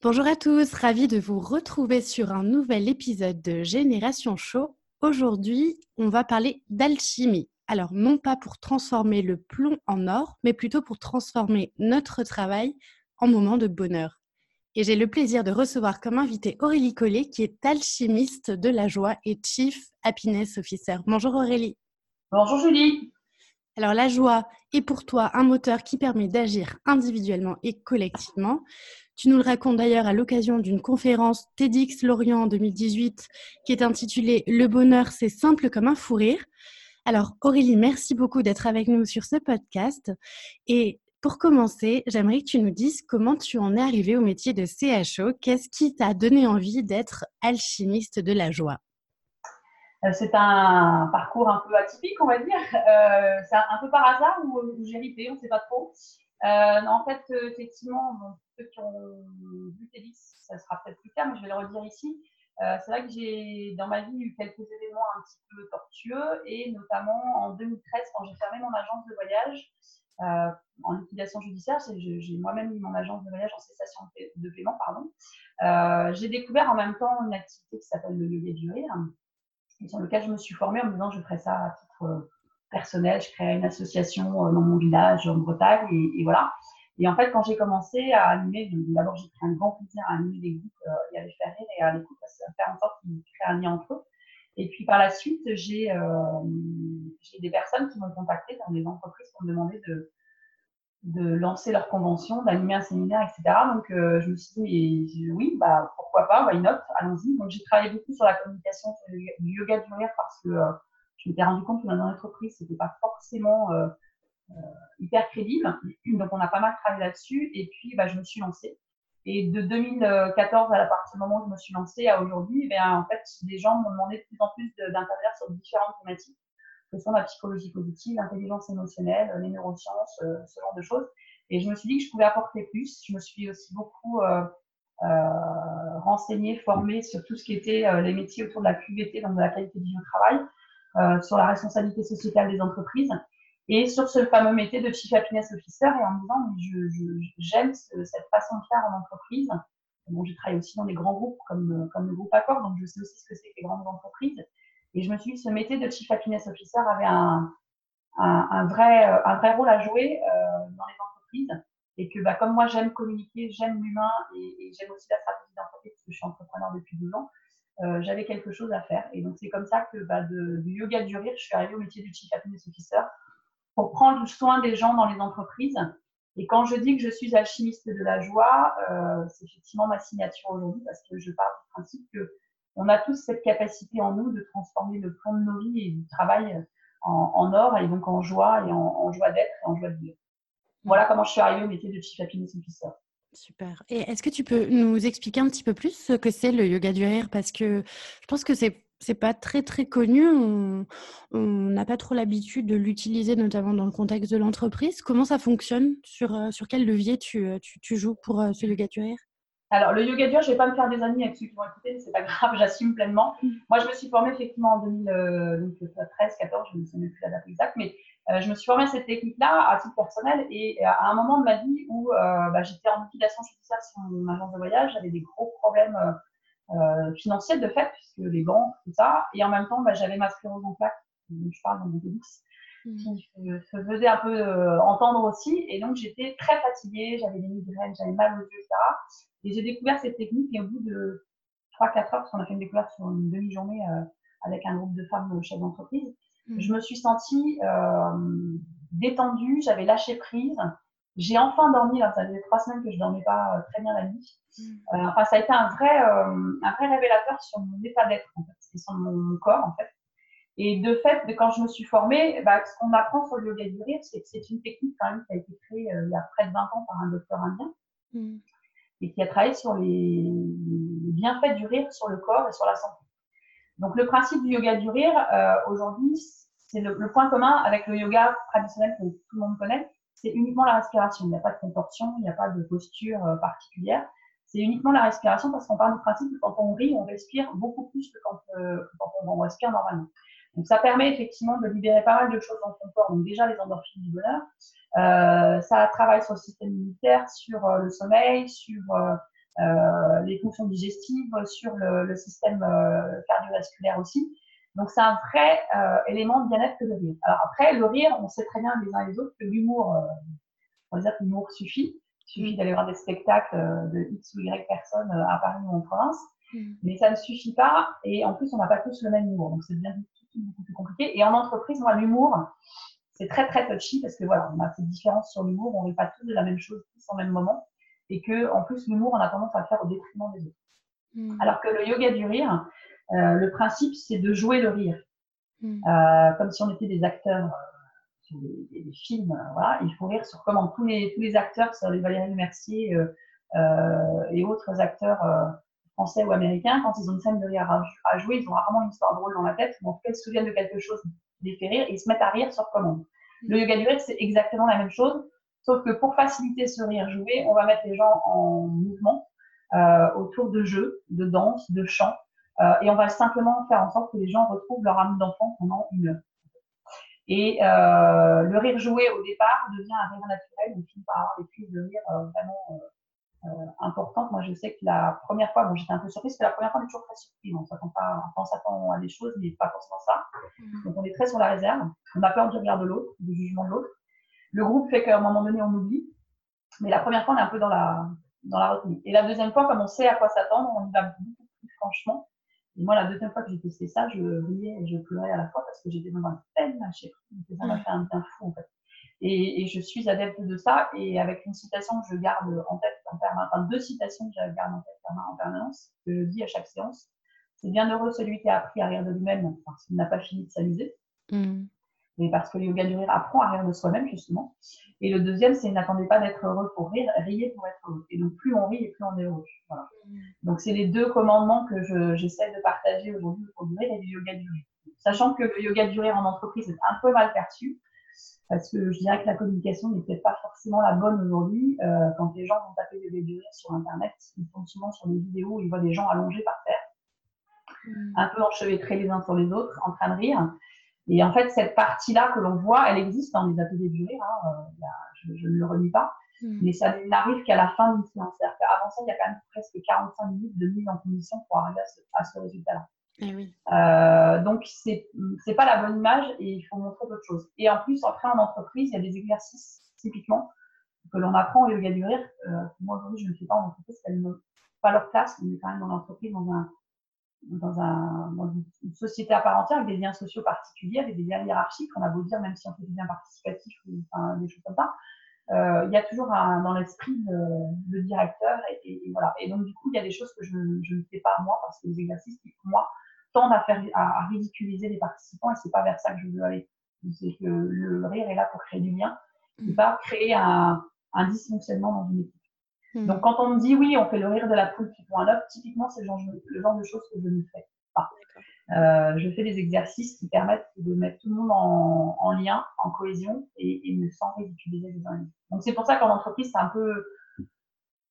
Bonjour à tous, ravie de vous retrouver sur un nouvel épisode de Génération Show. Aujourd'hui, on va parler d'alchimie. Alors, non pas pour transformer le plomb en or, mais plutôt pour transformer notre travail en moment de bonheur. Et j'ai le plaisir de recevoir comme invité Aurélie Collet, qui est alchimiste de la joie et Chief Happiness Officer. Bonjour Aurélie. Bonjour Julie. Alors la joie est pour toi un moteur qui permet d'agir individuellement et collectivement. Tu nous le racontes d'ailleurs à l'occasion d'une conférence TEDx Lorient en 2018 qui est intitulée Le bonheur, c'est simple comme un fou rire. Alors Aurélie, merci beaucoup d'être avec nous sur ce podcast. Et pour commencer, j'aimerais que tu nous dises comment tu en es arrivé au métier de CHO. Qu'est-ce qui t'a donné envie d'être alchimiste de la joie? C'est un parcours un peu atypique, on va dire. Euh, c'est un peu par hasard ou, j'ai ripé, on ne sait pas trop. Euh, en fait, effectivement, ceux qui ont vu Télix, ça sera peut-être plus clair, mais je vais le redire ici. Euh, c'est vrai que j'ai dans ma vie eu quelques événements un petit peu tortueux et notamment en 2013 quand j'ai fermé mon agence de voyage euh, en liquidation judiciaire, j'ai moi-même mis mon agence de voyage en cessation de paiement, pardon. Euh, j'ai découvert en même temps une activité qui s'appelle le yoga du rire et sur lequel je me suis formée en me disant je ferai ça à titre personnel, je créerai une association dans mon village en Bretagne et, voilà. Et en fait, quand j'ai commencé à animer, d'abord j'ai pris un grand plaisir à animer des groupes euh, et à les faire rire et à à faire en sorte qu'ils créent un lien entre eux. Et puis par la suite, j'ai euh, des personnes qui m'ont contacté dans des entreprises pour me demander de, de lancer leur convention, d'animer un séminaire, etc. Donc euh, je me suis dit, oui, bah, pourquoi pas, why not, allons-y. Donc j'ai travaillé beaucoup sur la communication du yoga du rire parce que euh, je m'étais rendu compte que dans l'entreprise, c'était pas forcément euh, euh, hyper crédible. Donc, on a pas mal travaillé là-dessus. Et puis, bah, je me suis lancée. Et de 2014 à partir du moment où je me suis lancée à aujourd'hui, eh en fait, les gens m'ont demandé de plus en plus d'intervenir sur différentes thématiques, que sont la psychologie positive, l'intelligence émotionnelle, les neurosciences, euh, ce genre de choses. Et je me suis dit que je pouvais apporter plus. Je me suis aussi beaucoup euh, euh, renseignée, formée sur tout ce qui était les métiers autour de la QVT, donc de la qualité de vie au travail, sur la responsabilité sociétale des entreprises et sur ce fameux métier de Chief Happiness Officer et en me disant, j'aime cette façon de faire en entreprise. Bon, j'ai travaillé aussi dans des grands groupes comme, comme le groupe Accor, donc je sais aussi ce que c'est que les grandes entreprises. Et je me suis dit, ce métier de Chief Happiness Officer avait un, vrai, un vrai rôle à jouer euh, dans les entreprises. Et que bah, comme moi, j'aime communiquer, j'aime l'humain et, j'aime aussi la stratégie d'entreprise, parce que je suis entrepreneur depuis 12 ans, euh, j'avais quelque chose à faire. Et donc, c'est comme ça que bah, de, du yoga du rire, je suis arrivée au métier du Chief Happiness Officer pour prendre soin des gens dans les entreprises. Et quand je dis que je suis alchimiste de la joie, euh, c'est effectivement ma signature aujourd'hui parce que je parle du principe que on a tous cette capacité en nous de transformer le plan de nos vies et du travail en, or et donc en joie et en, joie d'être et en joie de vivre. Voilà comment je suis arrivée au métier de Chief Happiness Officer. Super. Et est-ce que tu peux nous expliquer un petit peu plus ce que c'est le yoga du rire? Parce que je pense que c'est c'est pas très très connu. On n'a pas trop l'habitude de l'utiliser, notamment dans le contexte de l'entreprise. Comment ça fonctionne? Sur, euh, sur quel levier tu, euh, tu, tu joues pour euh, ce yoga du rire? Alors, le yoga dur, je vais pas me faire des amis avec ceux qui vont écouter, c'est pas grave, j'assume pleinement. Moi, je me suis formée effectivement en 2013, 14, je ne sais même plus la date exacte, mais je me suis formée à cette technique-là à titre personnel et à un moment de ma vie où bah, j'étais en liquidation judiciaire sur mon agence de voyage, j'avais des gros problèmes euh, financière de fait, puisque les banques, tout ça. Et en même temps, bah, j'avais ma sclérose en plaques, dont je parle dans mon débix, mmh. qui se faisait un peu euh, entendre aussi. Et donc, j'étais très fatiguée, j'avais des migraines, j'avais mal aux yeux, etc. Et j'ai découvert cette technique et au bout de 3-4 heures, parce qu'on a fait une découverte sur une demi-journée euh, avec un groupe de femmes chefs d'entreprise, mmh. je me suis sentie détendue, j'avais lâché prise. J'ai enfin dormi, ça faisait trois semaines que je dormais pas très bien la nuit. enfin, ça a été un vrai, un vrai révélateur sur mon état d'être, en fait, sur mon corps, en fait. Et de fait, quand je me suis formée, bah, ce qu'on apprend sur le yoga du rire, c'est que c'est une technique quand même qui a été créée euh, il y a près de 20 ans par un docteur indien mm. Et qui a travaillé sur les, bienfaits du rire sur le corps et sur la santé. Donc le principe du yoga du rire, euh, aujourd'hui, c'est le, point commun avec le yoga traditionnel que tout le monde connaît, c'est uniquement la respiration. Il n'y a pas de contorsion, il n'y a pas de posture euh, particulière. C'est uniquement la respiration parce qu'on parle du principe que quand on rit, on respire beaucoup plus que quand, que quand on respire normalement. Donc ça permet effectivement de libérer pas mal de choses dans ton corps, donc déjà les endorphines du bonheur. Euh, ça travaille sur le système immunitaire, sur euh, le sommeil, sur euh, les fonctions digestives, sur le, système cardiovasculaire aussi. Donc c'est un vrai élément de bien-être que le rire. Alors après, le rire, on sait très bien les uns et les autres que l'humour, on va dire que l'humour suffit. Il suffit d'aller voir des spectacles de X ou Y personnes à Paris ou en province. Mm. Mais ça ne suffit pas. Et en plus, on n'a pas tous le même humour. Donc c'est bien beaucoup plus compliqué. Et en entreprise, moi, l'humour, c'est très, très touchy parce que voilà, on a cette différence sur l'humour, on n'est pas tous de la même chose tous en même moment. Et que, en plus, l'humour, on a tendance à le faire au détriment des autres. Hmm. Alors que le yoga du rire, euh, le principe, c'est de jouer le rire. Hmm. Euh, comme si on était des acteurs euh, sur des, films. voilà, il faut rire sur comment tous les, tous les acteurs, sur les Valérie Mercier et autres acteurs français ou américains, quand ils ont une scène de rire à, jouer, ils ont rarement une histoire drôle dans la tête, mais en tout cas, ils se souviennent de quelque chose les fait rire et ils se mettent à rire sur commande. Le yoga du rire, c'est exactement la même chose, sauf que pour faciliter ce rire joué, on va mettre les gens en mouvement euh, autour de jeux, de danse, de chants, euh, et on va simplement faire en sorte que les gens retrouvent leur âme d'enfant pendant une heure. Et euh, le rire joué au départ devient un rire naturel, on finit par avoir des crises de rire vraiment importante. Moi, je sais que la première fois, bon, j'étais un peu surprise, c'était la première fois, on est toujours très surpris. On s'attend pas, on s'attend à des choses, mais pas forcément ça. Mm. Donc, on est très sur la réserve. On a peur du regard de l'autre, du jugement de l'autre. Le groupe fait qu'à un moment donné, on oublie. Mais la première fois, on est un peu dans la, dans la retenue. Et la deuxième fois, comme on sait à quoi s'attendre, on y va beaucoup plus franchement. Et moi, la deuxième fois que j'ai testé ça, je riais et je pleurais à la fois parce que j'étais dans un tel lâcher. Ça m'a fait un bien fou, en fait. Et, je suis adepte de ça. Et avec une citation que je garde en tête en permanence, enfin deux citations que je garde en tête en permanence, que je dis à chaque séance. C'est bien heureux celui qui a appris à rire de lui-même parce qu'il n'a pas fini de s'amuser. Mm. Et parce que le yoga du rire apprend à rire de soi-même, justement. Et le deuxième, c'est n'attendez pas d'être heureux pour rire, riez pour être heureux. Et donc, plus on rit et plus on est heureux. Voilà. Mm. Donc, c'est les deux commandements que j'essaie de partager aujourd'hui au du rire et du yoga du rire. Sachant que le yoga du rire en entreprise est un peu mal perçu, parce que je dirais que la communication n'est peut-être pas forcément la bonne aujourd'hui. Euh, quand les gens vont taper des vidéos sur Internet, ils tombent souvent sur des vidéos où ils voient des gens allongés par terre, mm. un peu enchevêtrés les uns sur les autres, en train de rire. Et en fait, cette partie-là que l'on voit, elle existe dans les ateliers du rire. Hein, euh, je, je, ne le relis pas. Mm. Mais ça n'arrive qu'à la fin d'une séance. Avant ça, il y a quand même presque 45 minutes de mise en condition pour arriver à ce résultat-là. Eh euh, donc, c'est n'est pas la bonne image et il faut montrer d'autres choses. Et en plus, après, en entreprise, il y a des exercices, typiquement, que l'on apprend au yoga du rire. Euh, moi, aujourd'hui, je ne fais pas en entreprise, n'ont pas leur place. Est quand même dans l'entreprise, dans, un, dans, un, dans une société à part entière, avec des liens sociaux particuliers, avec des liens hiérarchiques. On a beau dire, même si on fait des liens participatifs ou enfin, des choses comme ça. Euh, il y a toujours un, dans l'esprit le, directeur et, voilà. Et donc du coup, il y a des choses que je, ne fais pas moi parce que les exercices pour moi tendent à, faire, à, ridiculiser les participants et c'est pas vers ça que je veux aller. C'est que le rire est là pour créer du lien et pas créer un, un dysfonctionnement dans une équipe. Hmm. Donc quand on me dit oui, on fait le rire de la poule qui prend un œuf, typiquement c'est le genre, le genre de choses que je ne fais pas. Euh, je fais des exercices qui permettent de mettre tout le monde en, en lien, en cohésion et, et ne sans ridiculiser les uns Donc c'est pour ça qu'en entreprise c'est un peu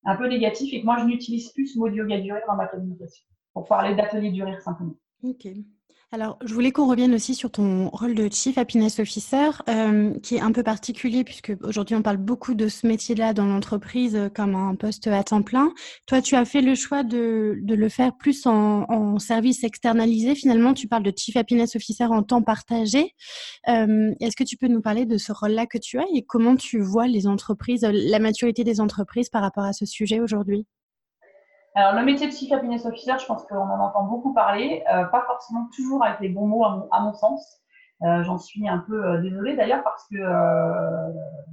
un peu négatif et que moi je n'utilise plus ce mot de yoga du rire dans ma communication pour parler d'atelier du rire simplement. Ok. Alors, je voulais qu'on revienne aussi sur ton rôle de Chief Happiness Officer, euh, qui est un peu particulier puisque aujourd'hui on parle beaucoup de ce métier-là dans l'entreprise euh, comme un poste à temps plein. Toi, tu as fait le choix de, de le faire plus en, service externalisé. Finalement, tu parles de Chief Happiness Officer en temps partagé. Euh, Est-ce que tu peux nous parler de ce rôle-là que tu as et comment tu vois les entreprises, la maturité des entreprises par rapport à ce sujet aujourd'hui? Alors, le métier de Chief Happiness Officer, je pense qu'on en entend beaucoup parler, euh, pas forcément toujours avec les bons mots à mon, sens. J'en suis un peu désolée d'ailleurs parce que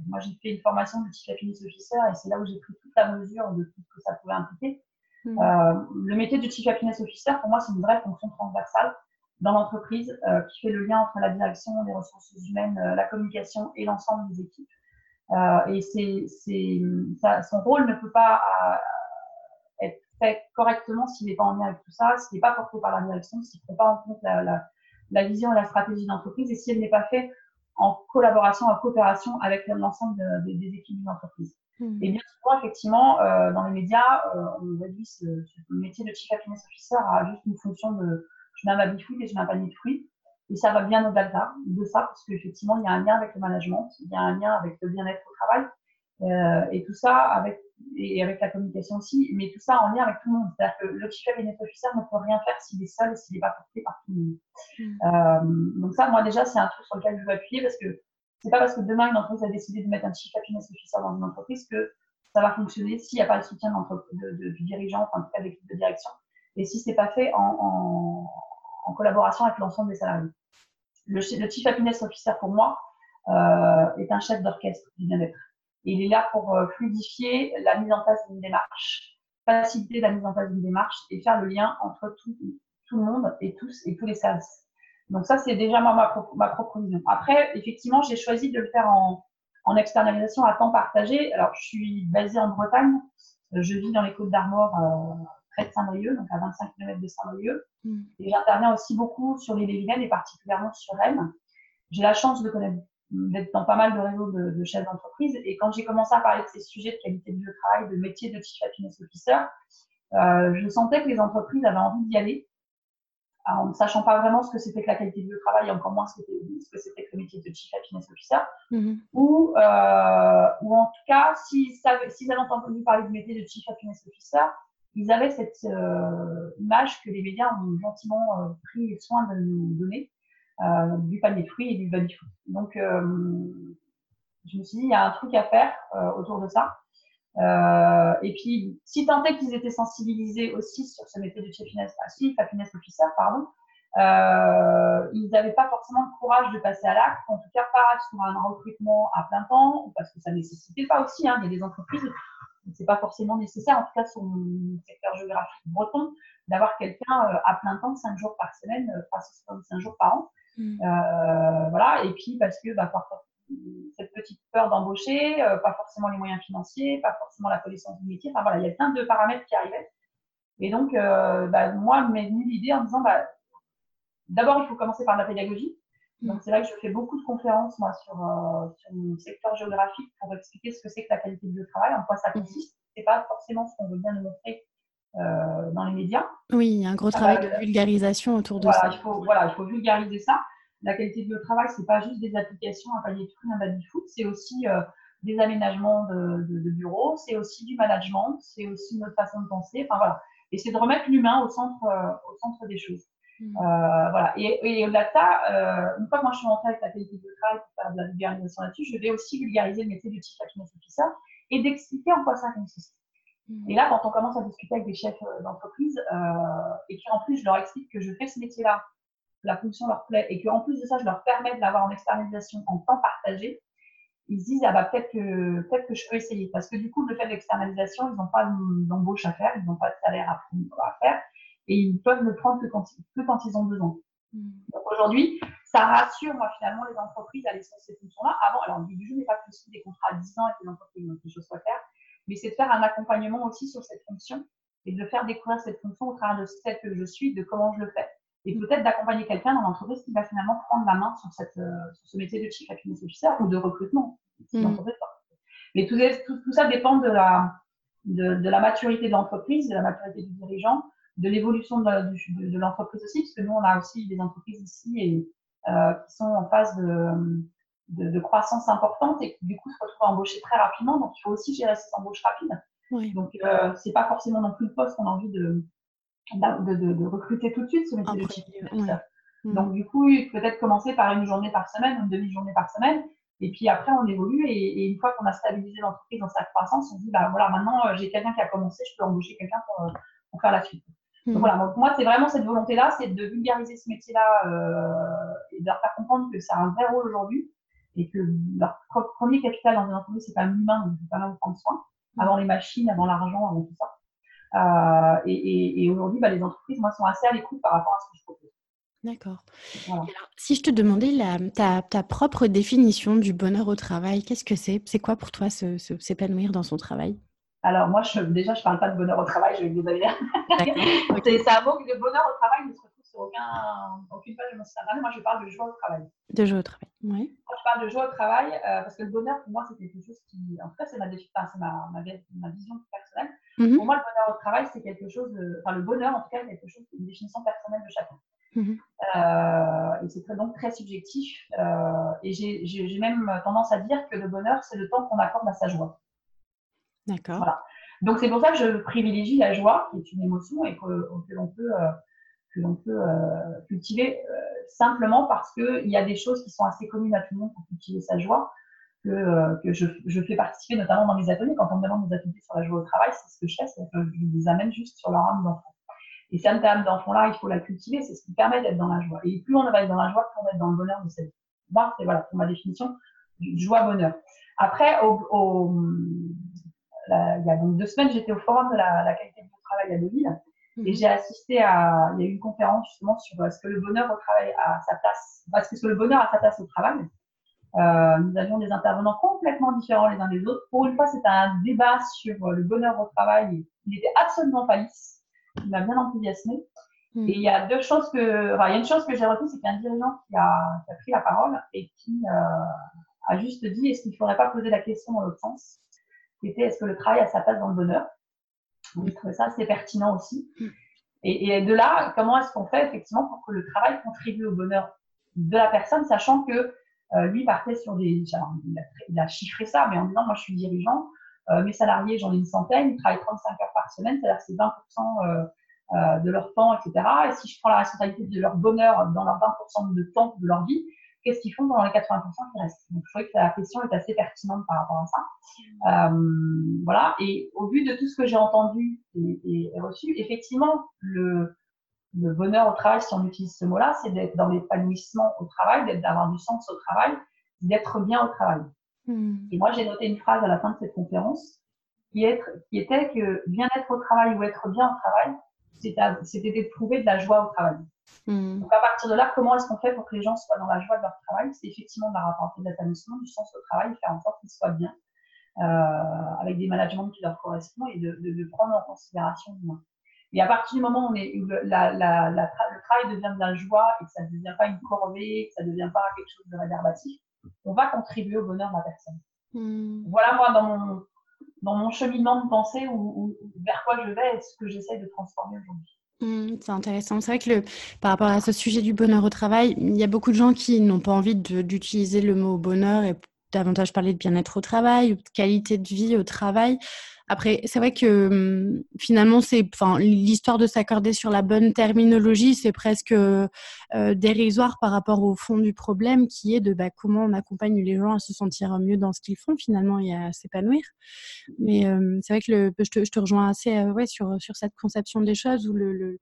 moi j'ai fait une formation de Chief Happiness Officer et c'est là où j'ai pris toute la mesure de tout ce que ça pouvait impliquer. Mmh. le métier de Chief Happiness Officer, pour moi, c'est une vraie fonction transversale dans l'entreprise euh, qui fait le lien entre la direction, les ressources humaines, euh, la communication et l'ensemble des équipes. Euh, et c'est, son rôle ne peut pas fait correctement s'il n'est pas en lien avec tout ça, s'il n'est pas porté par la direction, s'il ne prend pas en compte la, la, la vision et la stratégie d'entreprise et si elle n'est pas faite en collaboration, en coopération avec l'ensemble des équipes d'une entreprise. Mmh. Et bien souvent, effectivement, euh, dans les médias, euh, on réduit ce, ce, métier de Chief Happiness Officer à juste une fonction de je mets un baby food et je mets un panier de fruits. Et ça va bien au-delà de ça, parce qu'effectivement, il y a un lien avec le management, il y a un lien avec le bien-être au travail, euh, et tout ça avec, et avec la communication aussi, mais tout ça en lien avec tout le monde. C'est-à-dire que le chief business officer ne peut rien faire s'il est seul et s'il n'est pas porté par tout le monde. Mm. Euh, donc ça, moi déjà, c'est un truc sur lequel je veux appuyer, parce que c'est pas parce que demain une entreprise a décidé de mettre un chief business officer dans une entreprise que ça va fonctionner s'il n'y a pas le soutien de, de, du dirigeant, enfin, en tout cas de l'équipe de direction, et si c'est pas fait en, en en collaboration avec l'ensemble des salariés. Le, le, Chief Happiness Officer, pour moi, euh, est un chef d'orchestre du bien-être. Il est là pour euh, fluidifier la mise en place d'une démarche, faciliter la mise en place d'une démarche et faire le lien entre tout, tout le monde et tous et tous les services. Donc ça, c'est déjà moi, ma, ma, propre vision. Après, effectivement, j'ai choisi de le faire en, en, externalisation à temps partagé. Alors, je suis basée en Bretagne. Je vis dans les Côtes d'Armor euh, près de Saint-Brieuc, donc à 25 km de Saint-Brieuc. Mm. Et j'interviens aussi beaucoup sur les Vilaine et particulièrement sur Rennes. J'ai la chance de connaître, d'être dans pas mal de réseaux de, de chefs d'entreprise. Et quand j'ai commencé à parler de ces sujets de qualité de vie au travail, de métier de Chief Happiness Officer, euh, je sentais que les entreprises avaient envie d'y aller, en ne sachant pas vraiment ce que c'était que la qualité de vie au travail, encore moins ce que c'était que le métier de Chief Happiness Officer, mm-hmm. ou, euh, ou en tout cas, s'ils si avaient entendu parler du métier de Chief Happiness Officer, ils avaient cette euh, image que les médias ont gentiment euh, pris soin de nous donner, euh, du panier de fruits et du baby food. Donc, je me suis dit, il y a un truc à faire autour de ça. et puis, si tant est qu'ils étaient sensibilisés aussi sur ce métier de chief happiness, officer, pardon, ils n'avaient pas forcément le courage de passer à l'acte, en tout cas pas sur un recrutement à plein temps, parce que ça ne nécessitait pas aussi. Hein, il y a des entreprises c'est pas forcément nécessaire, en tout cas sur mon secteur géographique breton, d'avoir quelqu'un euh, à plein temps, 5 jours par semaine, 365 euh, jours par an. Mm. Euh, voilà, et puis parce que bah, cette petite peur d'embaucher, pas forcément les moyens financiers, pas forcément la connaissance du métier, enfin voilà, il y a plein de paramètres qui arrivaient. Et donc, bah, moi, m'est venue l'idée en disant, bah, d'abord, il faut commencer par la pédagogie. Donc, c'est là que je fais beaucoup de conférences, moi, sur, euh, sur mon secteur géographique pour expliquer ce que c'est que la qualité de travail, en quoi ça mmh. consiste. C'est pas forcément ce qu'on veut bien nous montrer euh, dans les médias. Oui, il y a un gros travail de vulgarisation autour de voilà, ça. Il faut, voilà, il faut vulgariser ça. La qualité de travail, c'est pas juste des applications, un panier de fruits, un baby foot, c'est aussi euh, des aménagements de, de, de bureaux, c'est aussi du management, c'est aussi notre façon de penser. Enfin voilà. Et c'est de remettre l'humain au centre, euh, au centre des choses. Mm. Euh, voilà. Et, et au-delà de ça, euh, une fois que moi je suis rentrée avec la qualité de travail pour faire de la vulgarisation là-dessus, je vais aussi vulgariser le métier du Chief Happiness Officer et d'expliquer en quoi ça consiste. Mm. Et là, quand on commence à discuter avec des chefs euh, d'entreprise et qu'en plus je leur explique que je fais ce métier-là, que la fonction leur plaît et qu'en plus de ça, je leur permets de l'avoir en externalisation en temps partagé, ils se disent ah bah peut-être que peut-être que je peux essayer parce que du coup le fait d'externalisation ils n'ont pas d'embauche à faire ils n'ont pas de salaire à, à faire et ils peuvent le prendre que quand, quand ils ont besoin. Hmm. Donc aujourd'hui, ça rassure moi finalement les entreprises à aller sur ces fonctions-là. Avant, alors du jeu n'est pas possible des contrats à 10 ans avec les entreprises, donc les choses soient claires, mais c'est de faire un accompagnement aussi sur cette fonction et de faire découvrir cette fonction au travers de celle que je suis, de comment je le fais. Et hmm. peut-être d'accompagner quelqu'un dans l'entreprise qui va finalement prendre la main sur, cette, euh, sur ce métier de chief happiness officer ou de recrutement. Hmm. Mais tout, tout, tout, ça dépend de la, de, de la maturité de l'entreprise, de la maturité du dirigeant, de l'évolution de, l'entreprise aussi, parce que nous, on a aussi des entreprises ici et, euh, qui sont en phase de, de, croissance importante et qui, du coup, se retrouvent à embaucher très rapidement. Donc, il faut aussi gérer ces embauches rapides. Donc, euh, c'est pas forcément non plus le poste qu'on a envie de, de, recruter tout de suite, ce métier de chief mm. Donc, du coup, peut-être commencer par une journée par semaine, une demi-journée par semaine. Et puis après, on évolue et, une fois qu'on a stabilisé l'entreprise dans sa croissance, on se dit, bah voilà, maintenant, euh, j'ai quelqu'un qui a commencé, je peux embaucher quelqu'un pour, pour faire la suite. Donc, mm. voilà, donc moi, c'est vraiment cette volonté-là, c'est de vulgariser ce métier-là euh, et de leur faire comprendre que ça a un vrai rôle aujourd'hui et que leur premier capital dans une entreprise, c'est pas l'humain, donc il faut quand même prendre soin, mmh. avant les machines, avant l'argent, avant tout ça. Euh, et, et, aujourd'hui, bah, les entreprises, moi, sont assez à l'écoute par rapport à ce que je propose. D'accord. si je te demandais la, ta, ta, propre définition du bonheur au travail, qu'est-ce que c'est? C'est quoi pour toi s'épanouir dans son travail? Alors moi, je, déjà, je ne parle pas de bonheur au travail, je vais vous dire. c'est un mot que le bonheur au travail ne se retrouve sur aucun, aucune page de mon site internet. Moi, je parle de joie au travail. De joie au travail, oui. Moi, je parle de joie au travail euh, parce que le bonheur, pour moi, c'est quelque chose qui, en tout cas, c'est ma, ma, ma, ma, vision personnelle. Mm-hmm. Pour moi, le bonheur au travail, c'est quelque chose, de, enfin, le bonheur, en tout cas, c'est quelque chose, une définition personnelle de chacun. Mm-hmm. Euh, et c'est donc très subjectif. Euh, et j'ai même tendance à dire que le bonheur, c'est le temps qu'on accorde à sa joie. D'accord. Voilà. Donc c'est pour ça que je privilégie la joie, qui est une émotion et que, l'on peut, euh, que l'on peut euh, cultiver euh, simplement parce qu'il y a des choses qui sont assez communes à tout le monde pour cultiver sa joie, que, que je, je, fais participer notamment dans mes ateliers. Quand on me demande des ateliers sur la joie au travail, c'est ce que je fais, c'est que je les amène juste sur leur âme d'enfant. Et cette âme d'enfant-là, il faut la cultiver, c'est ce qui permet d'être dans la joie. Et plus on va être dans la joie, plus on va être dans le bonheur de sa vie. Moi, c'est voilà, pour ma définition, joie-bonheur. Après, au, il y a donc deux semaines, j'étais au forum de la, qualité du travail à Deauville et mhm. j'ai assisté à, il y a eu une conférence justement sur est-ce que le bonheur au travail a sa place, parce que le bonheur a sa place au travail. Euh, nous avions des intervenants complètement différents les uns des autres. Pour une fois, c'était un débat sur le bonheur au travail. Il était absolument pas lisse. Il m'a bien enthousiasmé. Mhm. Et il y a deux choses que, enfin, il y a une chose que j'ai retenue, c'est qu'il y a un dirigeant qui a, qui a, pris la parole et qui euh, a juste dit est-ce qu'il ne faudrait pas poser la question dans l'autre sens? Qui était est-ce que le travail a sa place dans le bonheur? Je trouvais ça assez pertinent aussi. Et, de là, comment est-ce qu'on fait effectivement pour que le travail contribue au bonheur de la personne, sachant que euh, lui partait sur des. il, a, chiffré ça, mais en disant moi je suis dirigeant, euh, mes salariés j'en ai une centaine, ils travaillent 35 heures par semaine, c'est-à-dire c'est 20% euh, de leur temps, etc. Et si je prends la responsabilité de leur bonheur dans leurs 20% de temps de leur vie, qu'est-ce qu'ils font dans les 80% qui restent Donc, je trouvais que la question est assez pertinente par rapport à ça. Euh, voilà. Et au vu de tout ce que j'ai entendu et, reçu, effectivement, le, le, bonheur au travail, si on utilise ce mot-là, c'est d'être dans l'épanouissement au travail, d'avoir du sens au travail, d'être bien au travail. Hmm. Et moi, j'ai noté une phrase à la fin de cette conférence qui, est, qui était que bien-être au travail ou être bien au travail, c'était de trouver de la joie au travail. Hmm. Donc à partir de là, comment est-ce qu'on fait pour que les gens soient dans la joie de leur travail? C'est effectivement de leur apporter de l'épanouissement, du sens au travail, faire en sorte qu'ils soient bien, euh, avec des managements qui leur correspondent et de, de, prendre en considération l'humain. Et à partir du moment où, on est, la, la, la, le travail devient de la joie et que ça ne devient pas une corvée, que ça ne devient pas quelque chose de réverbatif, on va contribuer au bonheur de la personne. Hmm. Voilà moi dans mon, dans mon cheminement de pensée ou, vers quoi je vais et ce que j'essaie de transformer aujourd'hui. Mmh, c'est intéressant. C'est vrai que le, par rapport à ce sujet du bonheur au travail, il y a beaucoup de gens qui n'ont pas envie d'utiliser le mot bonheur et davantage parler de bien-être au travail ou de qualité de vie au travail. Après, c'est vrai que hum, finalement, c'est, enfin, l'histoire de s'accorder sur la bonne terminologie, c'est presque euh, dérisoire par rapport au fond du problème, qui est de bah, comment on accompagne les gens à se sentir mieux dans ce qu'ils font finalement et à s'épanouir. Mais euh, c'est vrai que le, je, te, je, te, rejoins assez euh, ouais, sur, sur cette conception des choses où le, le,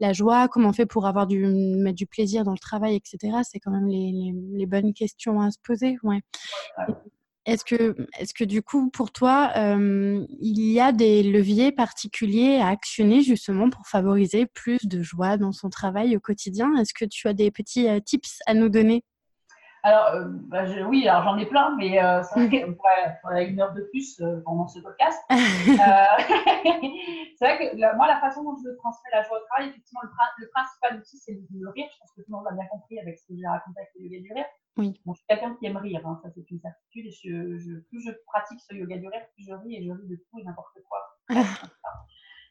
la joie, comment on fait pour avoir du mettre du plaisir dans le travail, etc. C'est quand même les, les, les, bonnes questions à se poser. Ouais. Est-ce que, est que du coup, pour toi, euh, il y a des leviers particuliers à actionner justement pour favoriser plus de joie dans son travail au quotidien? Est-ce que tu as des petits euh, tips à nous donner? Alors, euh, bah, oui, alors j'en ai plein, mais euh, ça pourrait, une heure de plus euh, pendant ce podcast. c'est vrai que moi, la façon dont je transmets la joie au travail, effectivement, le, principal outil, c'est le rire. Je pense que tout le monde a bien compris avec ce que j'ai raconté avec le yoga du rire. Oui. je suis quelqu'un qui aime rire, hein, ça c'est une certitude. Et je, plus je pratique ce yoga du rire, plus je ris et je ris de tout et n'importe quoi.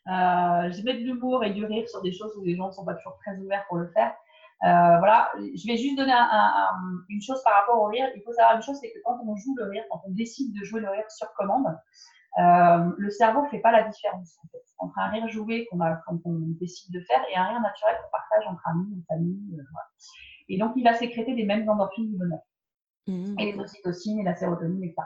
je mets de l'humour et du rire sur des choses où les gens ne sont pas toujours très ouverts pour le faire. Euh, voilà, je vais juste donner une chose par rapport au rire. Il faut savoir une chose, c'est que quand on joue le rire, quand on décide de jouer le rire sur commande, euh, le cerveau ne fait pas la différence en fait, entre un rire joué qu'on décide de faire et un rire naturel qu'on partage entre amis, en famille. Euh, voilà. Et donc, il va sécréter les mêmes endorphines du bonheur. Mmh. Et les ocytocines et la sérotonine, etc.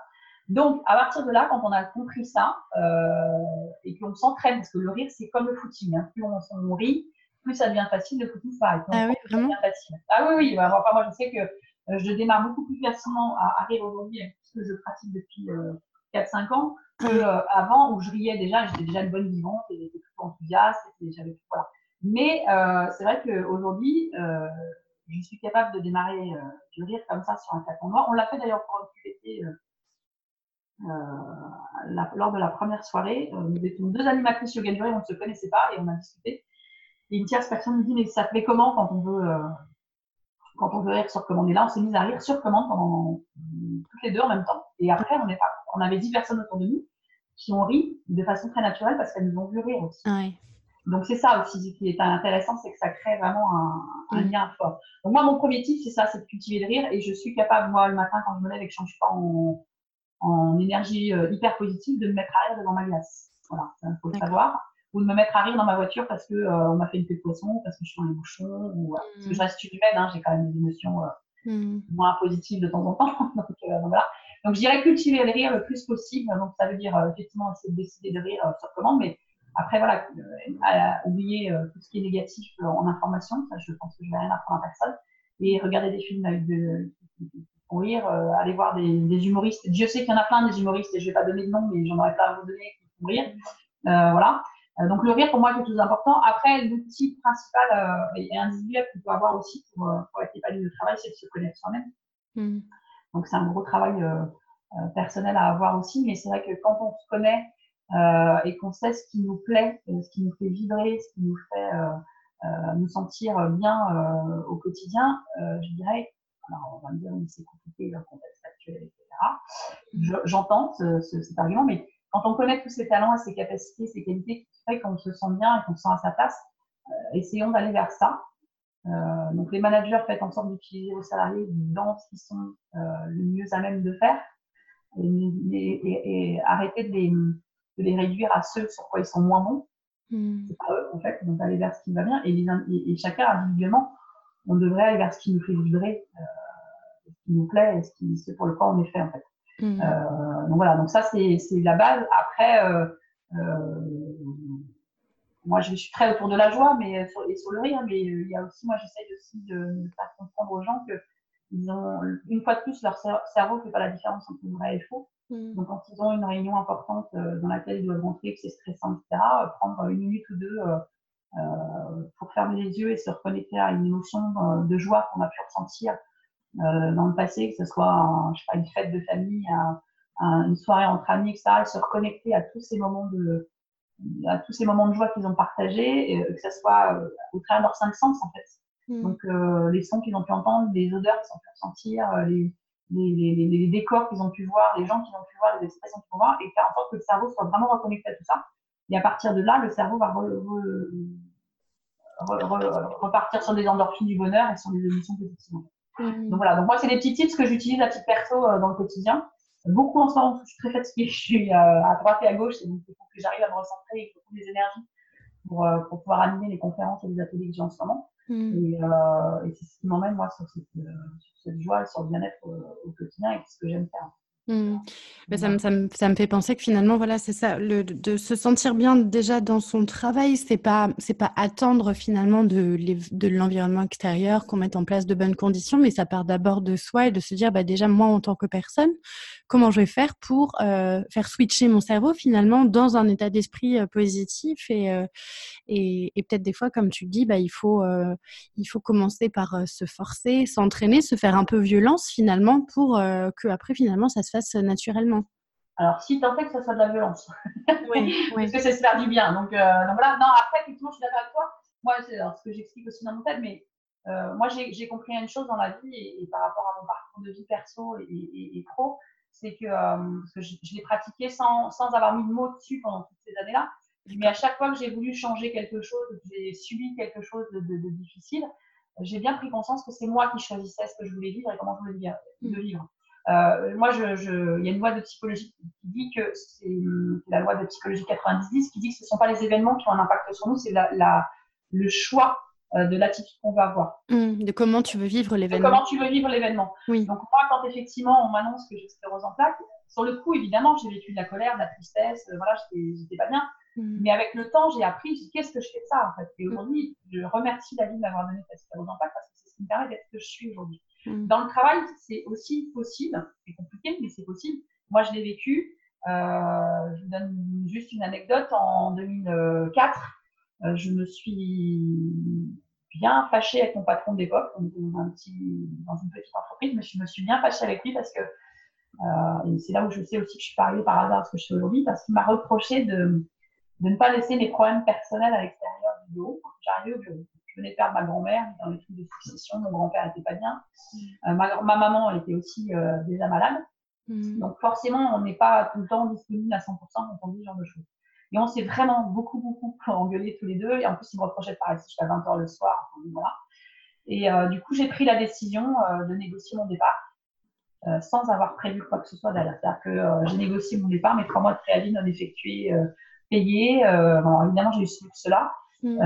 Donc, à partir de là, quand on a compris ça euh, et qu'on s'entraîne, parce que le rire, c'est comme le footing, hein, plus on, on rit, plus ça devient facile, le footing s'arrête. Ah oui, vraiment facile. Ah oui, oui. Enfin, moi, je sais que euh, je démarre beaucoup plus facilement à, rire aujourd'hui, puisque je pratique depuis 4-5 ans, qu'avant où je riais déjà, j'étais déjà une bonne vivante, et j'étais plutôt enthousiaste, et j'avais voilà. Mais c'est vrai qu'aujourd'hui, je suis capable de démarrer du rire comme ça sur un tapon noir. On l'a fait d'ailleurs pour une QVT euh, lors de la première soirée, euh, nous étions deux animatrices yoga du on ne se connaissait pas et on a discuté. Et une tierce personne nous dit mais ça fait comment quand on veut euh, quand on veut rire sur commande Et là, on s'est mis à rire sur commande pendant toutes les deux en même temps. Et après, on, est, on avait dix personnes autour de nous qui ont ri de façon très naturelle parce qu'elles nous ont vu rire aussi. Donc c'est ça aussi qui est intéressant, c'est que ça crée vraiment un, un, lien fort. Donc moi, mon premier type, c'est ça, c'est de cultiver le rire. Et je suis capable, moi, le matin, quand je me lève et que je ne suis pas en, en énergie euh, hyper positive de me mettre à rire devant ma glace. Voilà, il faut le savoir. Ou de me mettre à rire dans ma voiture parce que euh, on m'a fait une de poisson, parce que je suis dans les bouchons, ou parce que je mm. reste humaine, hein, j'ai quand même des émotions euh, mm. moins positives de temps en temps. donc, voilà. Donc je dirais cultiver le rire le plus possible. Donc ça veut dire effectivement essayer de décider de rire sur commande, mais après voilà, oublier tout ce qui est négatif en information. Ça, je pense que je vais rien apprendre à personne. Et regarder des films avec de, rire, euh, aller voir des, humoristes. Dieu sait qu'il y en a plein des humoristes et je vais pas donner de nom, mais j'en aurais pas à vous donner qui font rire. Euh, voilà. Euh, donc le rire pour moi c'est tout important. Après l'outil principal et individuel qu'on peut avoir aussi pour, pour être épanoui de travail, c'est de se connaître soi-même. Hmm. Donc c'est un gros travail personnel à avoir aussi, mais c'est vrai que quand on se connaît et qu'on sait ce qui nous plaît, ce qui nous fait vibrer, ce qui nous fait nous sentir bien au quotidien, je dirais alors, on va me dire, oui, c'est compliqué dans le contexte actuel, etc. J'entends cet argument, mais quand on connaît tous ses talents, ses capacités, ses qualités, qui fait qu'on se sent bien et qu'on se sent à sa place, euh, essayons d'aller vers ça. Euh, donc, les managers, faites en sorte d'utiliser vos salariés dans ce qu'ils sont euh, le mieux à même de faire et, et, arrêtez de les, de les, réduire à ceux sur quoi ils sont moins bons. Hmm. C'est pas eux, en fait. Donc, aller vers ce qui va bien et, et chacun individuellement on devrait aller vers ce qui nous fait vibrer, ce qui nous plaît et ce, qui, pour le quoi on est fait en fait. Mmh. Euh, donc voilà, donc ça c'est, la base. Après, euh, euh, moi je suis très autour de la joie mais sur, et sur le rire, mais il y a aussi, moi j'essaye aussi de, de, faire comprendre aux gens que ils ont, une fois de plus, leur cerveau ne fait pas la différence entre vrai et faux. Mmh. Donc, quand ils ont une réunion importante dans laquelle ils doivent rentrer, que c'est stressant, etc., prendre une minute ou deux euh, pour fermer les yeux et se reconnecter à une émotion euh, de joie qu'on a pu ressentir euh, dans le passé, que ce soit je sais pas, une fête de famille, une soirée entre amis, etc., et se reconnecter à tous ces moments de, à tous ces moments de joie qu'ils ont partagés, et, que ce soit au travers de leurs cinq sens, en fait. Mmh. Donc, les sons qu'ils ont pu entendre, les odeurs qu'ils ont pu ressentir, les, les, les, les, décors qu'ils ont pu voir, les gens qu'ils ont pu voir, les expressions qu'ils ont pu voir, et faire en sorte que le cerveau soit vraiment reconnecté à tout ça. Et à partir de là, le cerveau va repartir sur des endorphines du bonheur et sur des émotions positives. Mmh. Donc voilà, donc moi, c'est des petits tips que j'utilise à titre perso euh, dans le quotidien. Beaucoup en ce moment, je suis très fatiguée, je suis euh, à droite et à gauche, et donc il faut que j'arrive à me recentrer et beaucoup des énergies pour, euh, pour, pouvoir animer les conférences et les ateliers que j'ai en ce moment. Mmh. Et, et c'est ce qui m'emmène, moi, sur cette, sur cette, joie et sur le bien-être au, quotidien et ce que j'aime faire. Mmh. Mais ça, me, ça, me, ça, me, fait penser que finalement, voilà, c'est ça, le, de se sentir bien déjà dans son travail, c'est pas, c'est pas attendre finalement de, de l'environnement extérieur qu'on mette en place de bonnes conditions, mais ça part d'abord de soi et de se dire, bah, déjà moi en tant que personne, comment je vais faire pour euh, faire switcher mon cerveau finalement dans un état d'esprit euh, positif et, euh, et, et peut-être des fois, comme tu dis, bah, il faut, il faut commencer par se forcer, s'entraîner, se faire un peu violence finalement pour que après finalement ça se fasse naturellement. Alors, si tant fait que ça soit de la violence, oui, parce que c'est se faire du bien. Donc, euh, donc voilà. Non, après, effectivement, je suis d'accord avec toi. Moi, c'est ce que j'explique aussi dans mon thème, mais euh, moi, j'ai compris une chose dans la vie et, par rapport à mon parcours de vie perso et, et, pro, c'est que, euh, que je, l'ai pratiqué sans, sans, avoir mis de mots dessus pendant toutes ces années-là, mais à chaque fois que j'ai voulu changer quelque chose, que j'ai subi quelque chose de, de, de difficile, j'ai bien pris conscience que c'est moi qui choisissais ce que je voulais vivre et comment je voulais vivre. Mm. vivre. Euh, moi, je, je, il y a une loi de psychologie qui dit que c'est la loi de psychologie 90 qui dit que ce ne sont pas les événements qui ont un impact sur nous, c'est la, la, le choix euh, de l'attitude qu'on va avoir. Mmh, de comment tu veux vivre l'événement. Comment tu veux vivre l'événement. Oui. Donc moi, quand effectivement on m'annonce que j'ai sclérose en plaques, sur le coup, évidemment, j'ai vécu de la colère, de la tristesse, euh, voilà, j'étais pas bien. Mmh. Mais avec le temps, j'ai appris, qu'est-ce que je fais de ça, en fait? Et aujourd'hui, je remercie la vie de m'avoir donné cette expérience d'impact parce que c'est ce qui me permet d'être ce que je suis aujourd'hui. Mmh. Dans le travail, c'est aussi possible, c'est compliqué, mais c'est possible. Moi, je l'ai vécu. Euh, je vous donne juste une anecdote. En 2004, euh, je me suis bien fâchée avec mon patron d'époque. Dans, une petite entreprise, mais je me suis bien fâchée avec lui parce que euh, c'est là où je sais aussi que je suis pas arrivée par hasard ce que je fais aujourd'hui, parce qu'il m'a reproché de, ne pas laisser mes problèmes personnels à l'extérieur du bureau. Bureau. Je venais faire ma grand-mère dans les trucs de succession. Mon grand-père n'était pas bien. Mm. ma, ma, maman était aussi déjà malade. Mm. Donc forcément, on n'est pas tout le temps disponible à 100% quand on dit ce genre de choses. Et on s'est vraiment beaucoup, beaucoup engueulé tous les deux. Et en plus, il me reprochait de parler jusqu'à 20h le soir. voilà. Et euh, du coup, j'ai pris la décision euh, de négocier mon départ euh, sans avoir prévu quoi que ce soit derrière. C'est-à-dire que j'ai négocié mon départ, mes trois mois de préavis non effectués, payés. Bon, évidemment, j'ai eu ce luxe-là. Mm.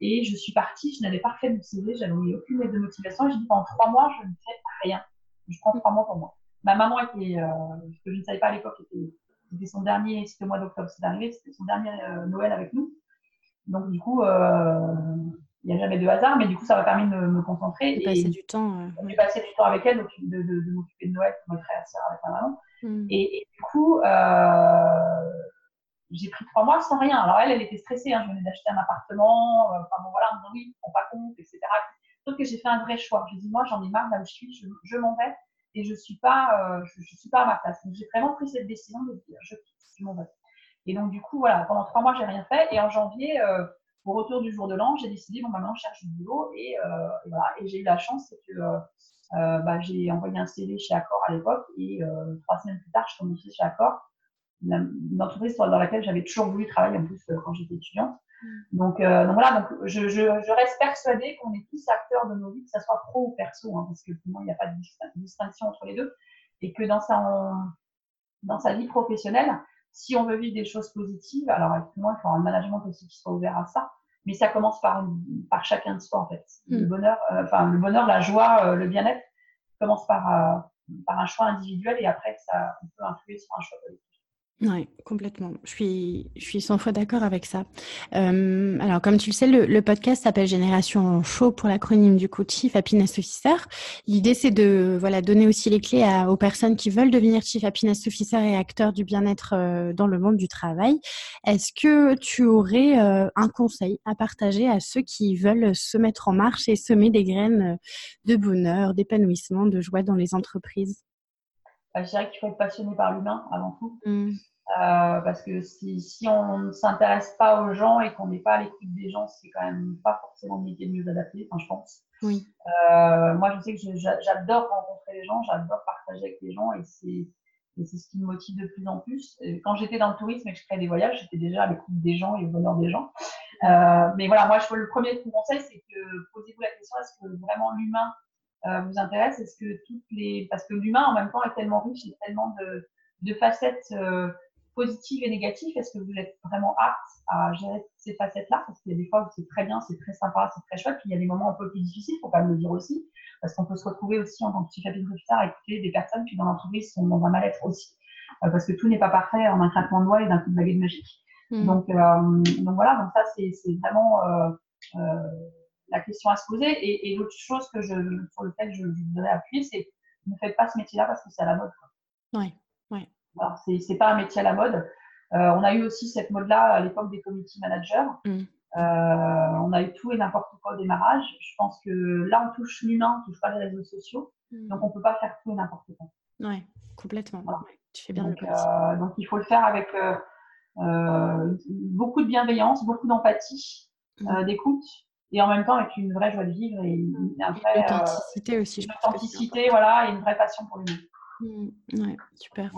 Et je suis partie, je n'avais pas fait mon CV, j'avais aucune aide de motivation. J'ai dit pendant trois mois, je ne fais rien. Je prends trois mois pour moi. Ma maman était, ce que je ne savais pas à l'époque, était c'était son dernier, c'était au mois d'octobre, c'est arrivé, c'était son dernier euh, Noël avec nous. Donc, du coup, euh, il n'y a jamais de hasard, mais du coup, ça m'a permis de me, concentrer. De passer du temps. J'ai passé du temps avec elle, donc de, de, m'occuper de Noël pour me frère et avec ma maman. Hmm. Et, du coup, euh, j'ai pris trois mois sans rien. Alors, elle, elle était stressée. Hein. Je venais d'acheter un appartement. enfin, bon, voilà, on oui, on pas compte, etc. Sauf que j'ai fait un vrai choix. J'ai dit, moi, j'en ai marre là où je suis, je, je m'en vais et je suis pas, euh, je, suis pas à ma place. Donc j'ai vraiment pris cette décision de dire je je m'en vais. Et donc du coup voilà, pendant trois mois j'ai rien fait et en janvier, euh, au retour du jour de l'an, j'ai décidé bon maintenant je cherche du boulot et, euh, et voilà et j'ai eu la chance c'est que bah, j'ai envoyé un CV chez Accor à l'époque et trois semaines plus tard je suis commencé chez Accor, une entreprise dans laquelle j'avais toujours voulu travailler en plus quand j'étais étudiante. Donc, euh, donc, voilà, donc je, je, je reste persuadée qu'on est tous acteurs de nos vies, que ce soit pro ou perso, hein, parce que pour moi, il n'y a pas de distinction entre les deux, et que dans sa, dans sa vie professionnelle, si on veut vivre des choses positives, alors moi, il faut un management aussi qui soit ouvert à ça, mais ça commence par, par chacun de soi en fait. Le mm. bonheur, euh, enfin le bonheur, la joie, euh, le bien-être commence par, euh, par un choix individuel et après ça on peut influer sur un choix collectif. Oui, complètement. Je suis, je suis 100 fois d'accord avec ça. Euh, alors, comme tu le sais, le, podcast s'appelle Génération Show pour l'acronyme du coup Chief Happiness Officer. L'idée, c'est de voilà donner aussi les clés aux personnes qui veulent devenir Chief Happiness Officer et acteurs du bien-être euh, dans le monde du travail. Est-ce que tu aurais euh, un conseil à partager à ceux qui veulent se mettre en marche et semer des graines de bonheur, d'épanouissement, de joie dans les entreprises? Je dirais qu'il faut être passionné par l'humain avant tout. Mm. Euh, parce que si, si on ne s'intéresse pas aux gens et qu'on n'est pas à l'écoute des gens, c'est quand même pas forcément le métier le mieux adapté, enfin, je pense. Oui. Euh, moi, je sais que j'adore rencontrer les gens, j'adore partager avec les gens et c'est ce qui me motive de plus en plus. Quand j'étais dans le tourisme et que je créais des voyages, j'étais déjà à l'écoute des gens et au bonheur des gens. Euh, mais voilà, moi, je, le premier conseil, c'est que posez-vous la question est-ce que vraiment l'humain vous intéresse Est-ce que toutes les parce que l'humain en même temps est tellement riche et tellement de, de facettes euh, positives et négatives. Est-ce que vous êtes vraiment apte à gérer ces facettes-là? Parce qu'il y a des fois où c'est très bien, c'est très sympa, c'est très chouette. Puis il y a des moments un peu plus difficiles, faut pas me le dire aussi, parce qu'on peut se retrouver aussi en tant que chapitre officer à écouter des personnes qui dans l'entreprise sont dans un mal-être aussi, euh, parce que tout n'est pas parfait en un traitement de doigt et d'un coup de baguette magique. Mmh. Donc, donc voilà, donc ça c'est vraiment la question à se poser. Et, et l'autre chose que je, sur lequel je, je voudrais appuyer, c'est ne faites pas ce métier-là parce que c'est à la mode. Oui, oui. C'est pas un métier à la mode. Euh, on a eu aussi cette mode-là à l'époque des community managers. Mm. Euh, on a eu tout et n'importe quoi au démarrage. Je pense que là, on touche l'humain, on touche pas les réseaux sociaux. Mm. Donc, on peut pas faire tout et n'importe quoi. Oui, complètement. Tu fais bien donc, euh, donc, il faut le faire avec beaucoup de bienveillance, beaucoup d'empathie, mm. d'écoute et en même temps avec une vraie joie de vivre et une, vraie authenticité aussi. Une authenticité, voilà, et une vraie passion pour l'humain. Mmh, ouais, super.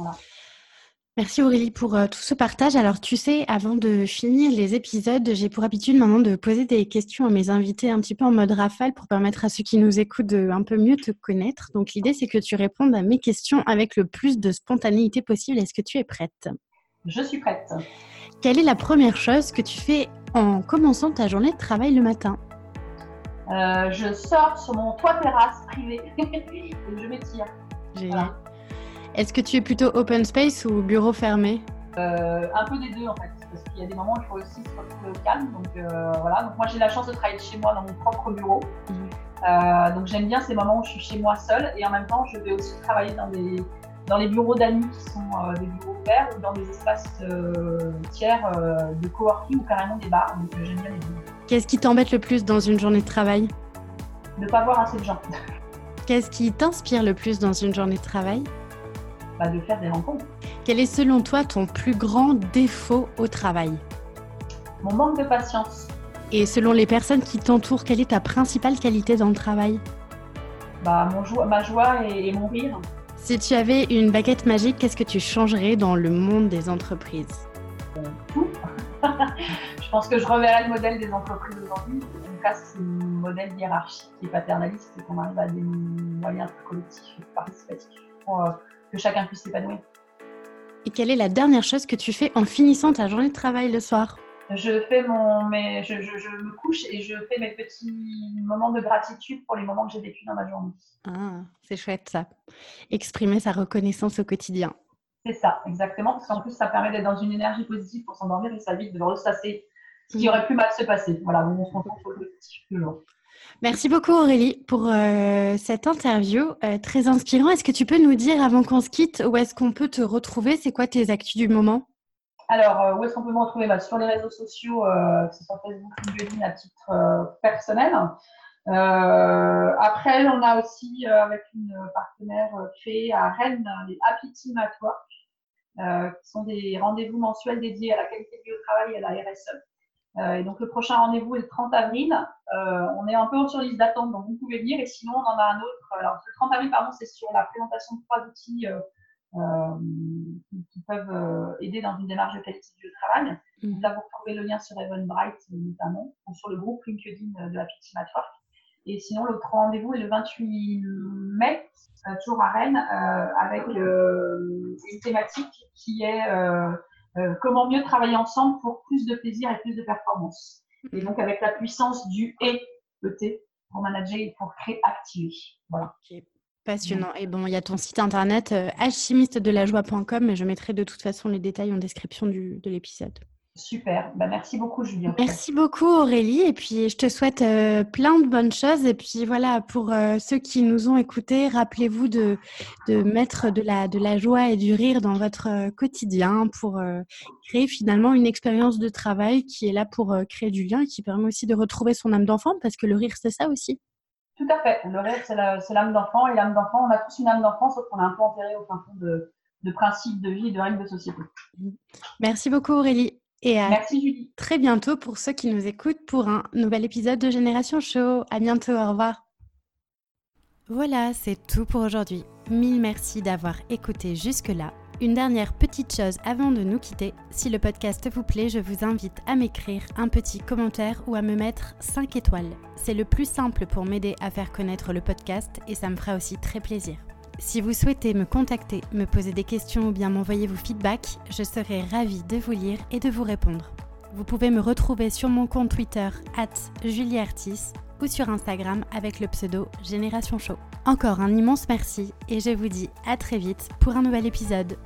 Merci Aurélie pour euh, tout ce partage. Alors tu sais, avant de finir les épisodes, j'ai pour habitude maintenant de poser des questions à mes invités un petit peu en mode rafale pour permettre à ceux qui nous écoutent de un peu mieux te connaître. Donc l'idée c'est que tu répondes à mes questions avec le plus de spontanéité possible. Est-ce que tu es prête? Je suis prête. Quelle est la première chose que tu fais en commençant ta journée de travail le matin euh, Je sors sur mon toit terrasse privé et je m'étire. Est-ce que tu es plutôt open space ou bureau fermé un peu des deux en fait, parce qu'il y a des moments où il faut aussi se retrouver au calme. Donc voilà, donc moi j'ai la chance de travailler chez moi dans mon propre bureau. Mhm. donc j'aime bien ces moments où je suis chez moi seule et en même temps je vais aussi travailler dans des dans les bureaux d'amis qui sont euh, des bureaux ouverts ou dans des espaces euh, tiers euh, de coworking ou carrément des bars. Donc j'aime bien les deux. Qu'est-ce qui t'embête le plus dans une journée de travail? De ne pas voir assez de gens. Qu'est-ce qui t'inspire le plus dans une journée de travail? Bah, De faire des rencontres. Quel est selon toi ton plus grand défaut au travail? Mon manque de patience. Et selon les personnes qui t'entourent, quelle est ta principale qualité dans le travail? Bah, mon Ma joie et mon rire. Si tu avais une baguette magique, qu'est-ce que tu changerais dans le monde des entreprises Tout. je pense que je reverrais le modèle des entreprises aujourd'hui. En cas, c'est un modèle hiérarchique et paternaliste et qu'on arrive à des moyens collectifs et participatifs pour euh, que chacun puisse s'épanouir. Et quelle est la dernière chose que tu fais en finissant ta journée de travail le soir? Je fais mon, mes, je, je, me couche et je fais mes petits moments de gratitude pour les moments que j'ai vécus dans ma journée. Ah, c'est chouette ça. Exprimer sa reconnaissance au quotidien. C'est ça, exactement, parce qu'en plus ça permet d'être dans une énergie positive pour s'endormir et ça évite de ressasser ce qui mm. aurait pu mal se passer. Voilà, on se concentre sur le positif toujours. Merci beaucoup Aurélie pour euh, cette interview euh, très inspirant. Est-ce que tu peux nous dire avant qu'on se quitte où est-ce qu'on peut te retrouver? C'est quoi tes actus du moment? Alors, euh, où est-ce qu'on peut me retrouver? Bah, Sur les réseaux sociaux, euh, que ce soit Facebook LinkedIn à titre euh, personnel. après, on a aussi, avec une partenaire, créé à Rennes les Happy Team Work, qui sont des rendez-vous mensuels dédiés à la qualité de vie au travail et à la RSE. et donc, le prochain rendez-vous est le 30 avril. on est un peu sur liste d'attente, donc vous pouvez venir. Et sinon, on en a un autre. Alors, le 30 avril, pardon, c'est sur la présentation de trois outils euh, qui peuvent euh, aider dans une démarche de qualité du travail. Mmh. Là, vous retrouvez le lien sur Bright notamment, ou sur le groupe LinkedIn de la Team Network. Et sinon, l'autre rendez-vous est le 28 mai, euh, toujours à Rennes, avec une thématique qui est comment mieux travailler ensemble pour plus de plaisir et plus de performance. Et mmh. donc, avec la puissance du et, le T, pour manager et pour créer, activer. Voilà. Passionnant. Et bon, il y a ton site internet euh, alchimiste-de-la-joie.com, mais je mettrai de toute façon les détails en description de l'épisode. Super. Bah, merci beaucoup, Julien. Merci beaucoup, Aurélie. Et puis, je te souhaite euh, plein de bonnes choses. Et puis, voilà, pour euh, ceux qui nous ont écoutés, rappelez-vous de, de mettre de la, de la joie et du rire dans votre quotidien pour créer finalement une expérience de travail qui est là pour créer du lien, qui permet aussi de retrouver son âme d'enfant, parce que le rire, c'est ça aussi. Tout à fait. Le rêve, c'est l'âme d'enfant. Et l'âme d'enfant, on a tous une âme d'enfant, sauf qu'on a un peu enterré au fin fond de, principes de vie et de règles de société. Merci beaucoup Aurélie. Et à Merci Julie. Très bientôt pour ceux qui nous écoutent pour un nouvel épisode de Génération Show. À bientôt, au revoir. Voilà, c'est tout pour aujourd'hui. Mille merci d'avoir écouté jusque-là. Une dernière petite chose avant de nous quitter. Si le podcast vous plaît, je vous invite à m'écrire un petit commentaire ou à me mettre 5 étoiles. C'est le plus simple pour m'aider à faire connaître le podcast et ça me fera aussi très plaisir. Si vous souhaitez me contacter, me poser des questions ou bien m'envoyer vos feedbacks, je serai ravie de vous lire et de vous répondre. Vous pouvez me retrouver sur mon compte Twitter, julieartis, ou sur Instagram avec le pseudo Génération Show. Encore un immense merci et je vous dis à très vite pour un nouvel épisode.